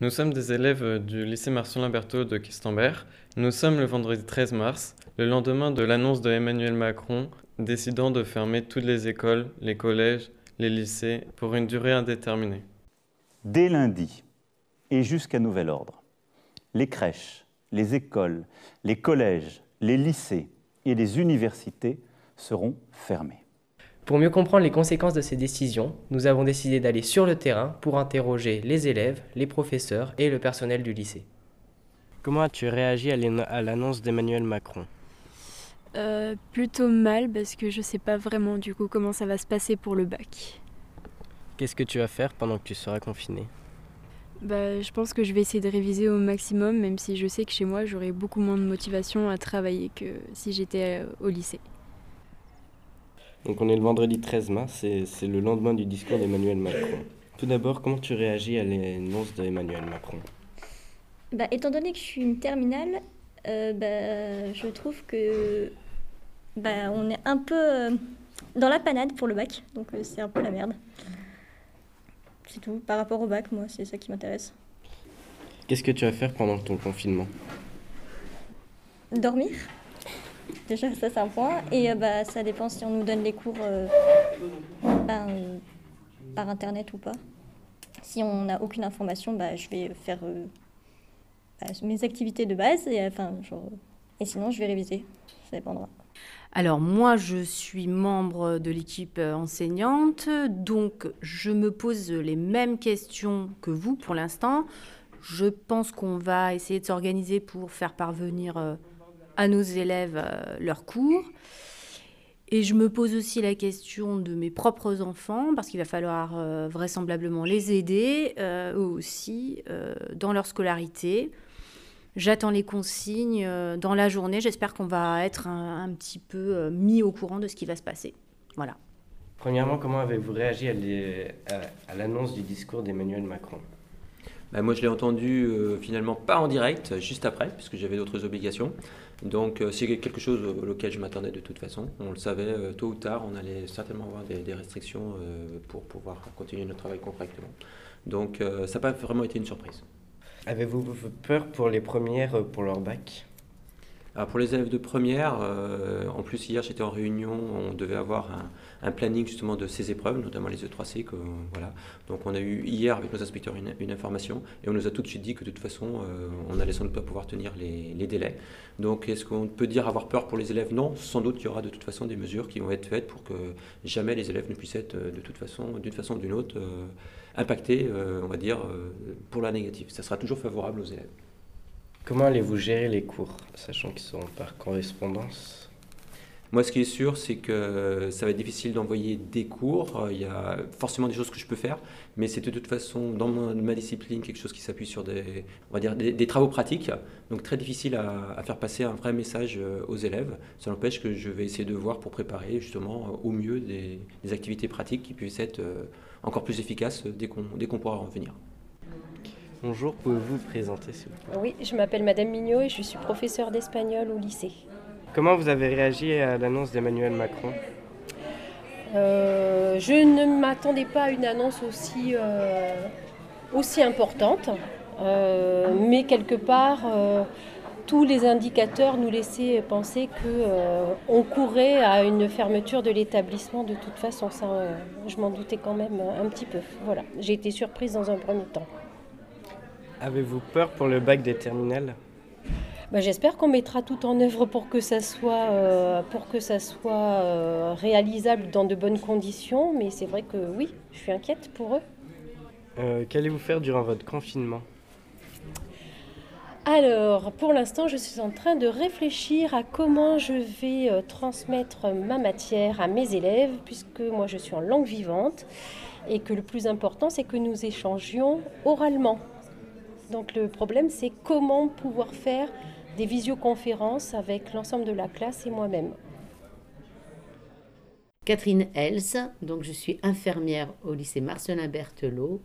Nous sommes des élèves du lycée Marcelin Berthaud de Quistembert. Nous sommes le vendredi 13 mars, le lendemain de l'annonce de Emmanuel Macron décidant de fermer toutes les écoles, les collèges, les lycées pour une durée indéterminée. Dès lundi et jusqu'à nouvel ordre, les crèches, les écoles, les collèges, les lycées et les universités seront fermés. Pour mieux comprendre les conséquences de ces décisions, nous avons décidé d'aller sur le terrain pour interroger les élèves, les professeurs et le personnel du lycée. Comment as-tu réagi à l'annonce d'Emmanuel Macron? Euh, Plutôt mal parce que je ne sais pas vraiment du coup comment ça va se passer pour le bac. Qu'est-ce que tu vas faire pendant que tu seras confiné? Bah, Je pense que je vais essayer de réviser au maximum, même si je sais que chez moi j'aurai beaucoup moins de motivation à travailler que si j'étais euh, au lycée. Donc on est le vendredi 13 mars et c'est le lendemain du discours d'Emmanuel Macron. Tout d'abord, comment tu réagis à l'annonce d'Emmanuel Macron? Bah, Étant donné que je suis une terminale, euh, bah, je trouve que bah, on est un peu euh, dans la panade pour le bac, donc euh, c'est un peu la merde. C'est tout. Par rapport au bac, moi, c'est ça qui m'intéresse. Qu'est-ce que tu vas faire pendant ton confinement? Dormir. Déjà, ça, c'est un point. Et bah, ça dépend si on nous donne les cours ben, par Internet ou pas. Si on n'a aucune information, bah, je vais faire bah, mes activités de base et, enfin, et sinon je vais réviser. Ça dépendra. Alors moi, je suis membre de l'équipe enseignante, donc je me pose les mêmes questions que vous pour l'instant. Je pense qu'on va essayer de s'organiser pour faire parvenir euh, à nos élèves euh, leurs cours. Et je me pose aussi la question de mes propres enfants, parce qu'il va falloir euh, vraisemblablement les aider, eux aussi, dans leur scolarité. J'attends les consignes euh, dans la journée. J'espère qu'on va être un, petit peu euh, mis au courant de ce qui va se passer. Voilà. Premièrement, comment avez-vous réagi à l'annonce du discours d'Emmanuel Macron? Bah, Moi, je l'ai entendu euh, finalement pas en direct, juste après, puisque j'avais d'autres obligations. Donc, c'est quelque chose auquel je m'attendais de toute façon. On le savait, tôt ou tard, on allait certainement avoir des, restrictions pour pouvoir continuer notre travail correctement. Donc, ça n'a pas vraiment été une surprise. Avez-vous peur pour les premières, euh, pour leur bac? Pour les élèves de première, euh, en plus hier j'étais en réunion, on devait avoir un, planning justement de ces épreuves, notamment les E3C. Que, voilà. Donc on a eu hier avec nos inspecteurs une, information et on nous a tout de suite dit que de toute façon euh, on allait sans doute pas pouvoir tenir les, délais. Donc est-ce qu'on peut dire avoir peur pour les élèves? Non, sans doute qu'il y aura de toute façon des mesures qui vont être faites pour que jamais les élèves ne puissent être de toute façon, d'une façon ou d'une autre impacté, euh, on va dire, euh, pour la négative. Ça sera toujours favorable aux élèves. Comment allez-vous gérer les cours, sachant qu'ils seront par correspondance? Moi, ce qui est sûr, c'est que ça va être difficile d'envoyer des cours. Il y a forcément des choses que je peux faire, mais c'est de toute façon, dans ma, discipline, quelque chose qui s'appuie sur des, on va dire, des, travaux pratiques. Donc, très difficile à, faire passer un vrai message euh, aux élèves. Ça n'empêche que je vais essayer de voir pour préparer justement au mieux des, activités pratiques qui puissent être encore plus efficace dès qu'on pourra revenir. Bonjour, pouvez-vous vous présenter s'il vous plaît Oui, je m'appelle Madame Mignot et je suis professeure d'espagnol au lycée. Comment vous avez réagi à l'annonce d'Emmanuel Macron euh, Je ne m'attendais pas à une annonce aussi, euh, aussi importante, euh, mais quelque part, tous les indicateurs nous laissaient penser qu'on courait à une fermeture de l'établissement de toute façon. Ça, je m'en doutais quand même un petit peu. Voilà, j'ai été surprise dans un premier temps. Avez-vous peur pour le bac des terminales? Ben, J'espère qu'on mettra tout en œuvre pour que ça soit, euh, pour que ça soit réalisable dans de bonnes conditions. Mais c'est vrai que oui, je suis inquiète pour eux. Qu'allez-vous faire durant votre confinement? Alors, pour l'instant, je suis en train de réfléchir à comment je vais euh, transmettre ma matière à mes élèves, puisque moi je suis en langue vivante, et que le plus important, c'est que nous échangions oralement. Donc le problème, c'est comment pouvoir faire des visioconférences avec l'ensemble de la classe et moi-même. CatherineEls, donc je suis infirmière au lycée Marcelin Berthelot,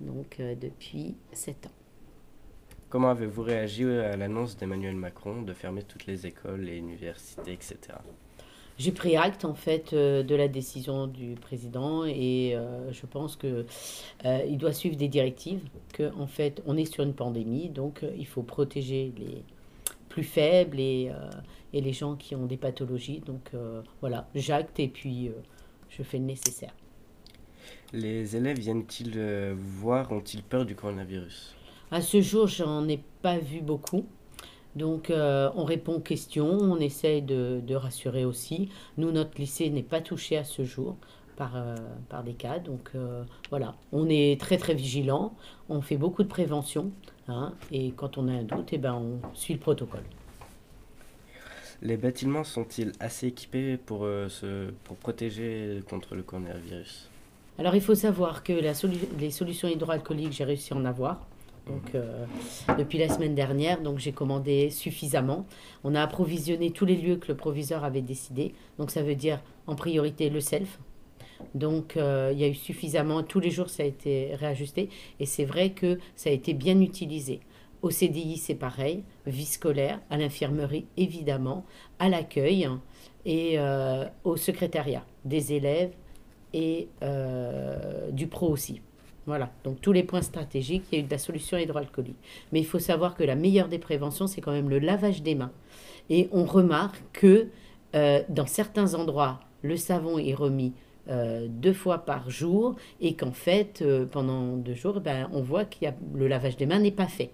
donc euh, depuis 7 ans. Comment avez-vous réagi à l'annonce d'Emmanuel Macron de fermer toutes les écoles, les universités, etc. j'ai pris acte en fait euh, de la décision du président et euh, je pense que euh, il doit suivre des directives. Que en fait, on est sur une pandémie, donc il faut protéger les plus faibles et, et les gens qui ont des pathologies. Donc voilà, j'acte et puis je fais le nécessaire. Les élèves viennent-ils vous voir? Ont-ils peur du coronavirus? À ce jour, j'en ai pas vu beaucoup. Donc, euh, on répond aux questions, on essaye de, de rassurer aussi. Nous, notre lycée n'est pas touché à ce jour par, euh, par des cas. Donc, euh, voilà, on est très, très vigilant. On fait beaucoup de prévention. hein, et quand on a un doute, eh ben, on suit le protocole. Les bâtiments sont-ils assez équipés pour, se, pour protéger contre le coronavirus? Alors, il faut savoir que la solu- les solutions hydroalcooliques, j'ai réussi à en avoir. Donc, euh, depuis la semaine dernière, donc j'ai commandé suffisamment. On a approvisionné tous les lieux que le proviseur avait décidé. Donc, ça veut dire en priorité le self. Donc, euh, il y a eu suffisamment. Tous les jours, ça a été réajusté. Et c'est vrai que ça a été bien utilisé. Au CDI, c'est pareil. Vie scolaire, à l'infirmerie, évidemment, à l'accueil et euh, au secrétariat des élèves et du pro aussi. Voilà, donc tous les points stratégiques, il y a eu de la solution hydroalcoolique. Mais il faut savoir que la meilleure des préventions, c'est quand même le lavage des mains. Et on remarque que euh, dans certains endroits, le savon est remis euh, deux fois par jour et qu'en fait, euh, pendant deux jours, ben, on voit que le lavage des mains n'est pas fait.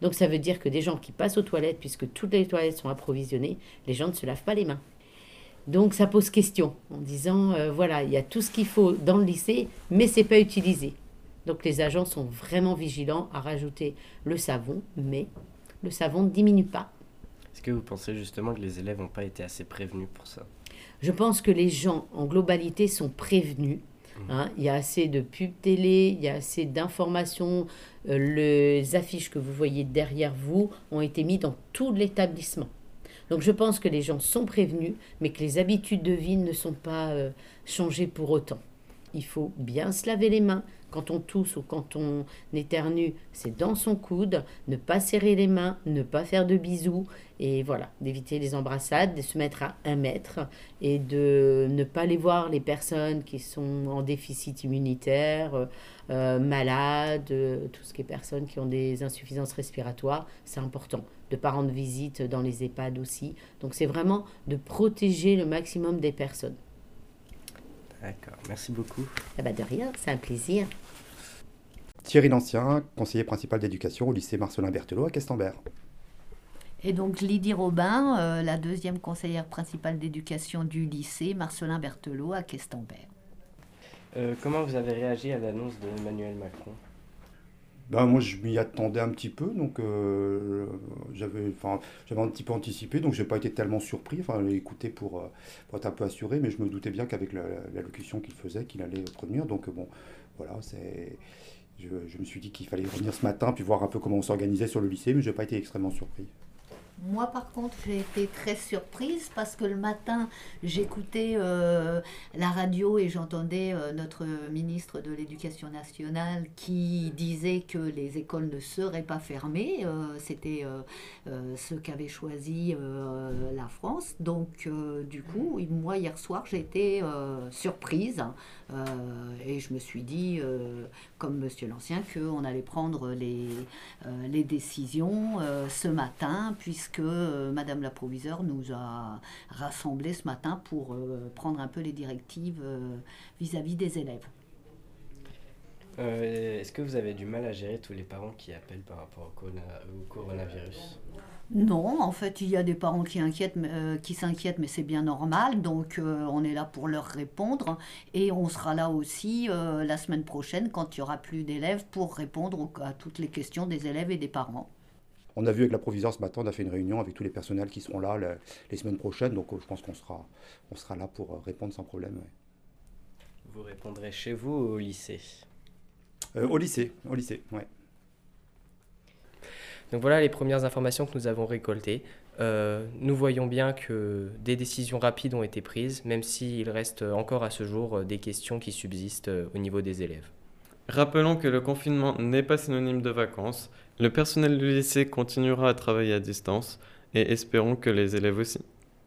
Donc ça veut dire que des gens qui passent aux toilettes, puisque toutes les toilettes sont approvisionnées, les gens ne se lavent pas les mains. Donc ça pose question en disant voilà, il y a tout ce qu'il faut dans le lycée, mais c'est pas utilisé. Donc les agents sont vraiment vigilants à rajouter le savon, mais le savon ne diminue pas. Est-ce que vous pensez justement que les élèves n'ont pas été assez prévenus pour ça? Je pense que les gens en globalité sont prévenus. hein. Il y a assez de pubs télé, il y a assez d'informations. Euh, les affiches que vous voyez derrière vous ont été mises dans tout l'établissement. Donc je pense que les gens sont prévenus, mais que les habitudes de vie ne sont pas euh, changées pour autant. Il faut bien se laver les mains. Quand on tousse ou quand on éternue, c'est dans son coude. Ne pas serrer les mains, ne pas faire de bisous. Et voilà, d'éviter les embrassades, de se mettre à un mètre et de ne pas les voir les personnes qui sont en déficit immunitaire, euh, malades, euh, tout ce qui est personnes qui ont des insuffisances respiratoires. C'est important. De ne pas rendre visite dans les EHPAD aussi. Donc c'est vraiment de protéger le maximum des personnes. D'accord, merci beaucoup. Ah bah de rien, c'est un plaisir. Thierry Lancien, conseiller principal d'éducation au lycée Marcelin Berthelot à Questembert. Et donc Lydie Robin, euh, la deuxième conseillère principale d'éducation du lycée Marcelin Berthelot à Questembert. Euh, comment vous avez réagi à l'annonce d'Emmanuel Macron? Ben, moi, je m'y attendais un petit peu, donc euh, j'avais enfin, j'avais un petit peu anticipé, donc je n'ai pas été tellement surpris, enfin, écouté pour, euh, pour être un peu assuré, mais je me doutais bien qu'avec la- la- l'allocution qu'il faisait, qu'il allait revenir. Donc, euh, bon, voilà, c'est. Je, je me suis dit qu'il fallait revenir ce matin, puis voir un peu comment on s'organisait sur le lycée, mais je n'ai pas été extrêmement surpris. Moi, par contre, j'ai été très surprise parce que le matin, j'écoutais euh, la radio et j'entendais euh, notre ministre de l'Éducation nationale qui disait que les écoles ne seraient pas fermées. Euh, C'était ce qu'avait choisi la France. Donc, du coup, moi, hier soir, j'ai été surprise euh, et je me suis dit, comme Monsieur l'Ancien, qu'on allait prendre les, les décisions ce matin, puisque euh, Madame la proviseure nous a rassemblés ce matin pour euh, prendre un peu les directives euh, vis-à-vis des élèves. Euh, Est-ce que vous avez du mal à gérer tous les parents qui appellent par rapport au, corona- au coronavirus? Non, en fait, il y a des parents qui, inquiètent, mais, euh, qui s'inquiètent, mais c'est bien normal. Donc, euh, on est là pour leur répondre. Et on sera là aussi euh, la semaine prochaine, quand il n'y aura plus d'élèves, pour répondre à toutes les questions des élèves et des parents. On a vu avec la proviseure ce matin, on a fait une réunion avec tous les personnels qui seront là le- les semaines prochaines, donc euh, je pense qu'on sera, on sera là pour euh, répondre sans problème. ouais. Vous répondrez chez vous ou au lycée? Euh, au lycée, au lycée, ouais. Donc voilà les premières informations que nous avons récoltées. Euh, nous voyons bien que des décisions rapides ont été prises, même s'il reste encore à ce jour des questions qui subsistent au niveau des élèves. Rappelons que le confinement n'est pas synonyme de vacances. Le personnel du lycée continuera à travailler à distance et espérons que les élèves aussi.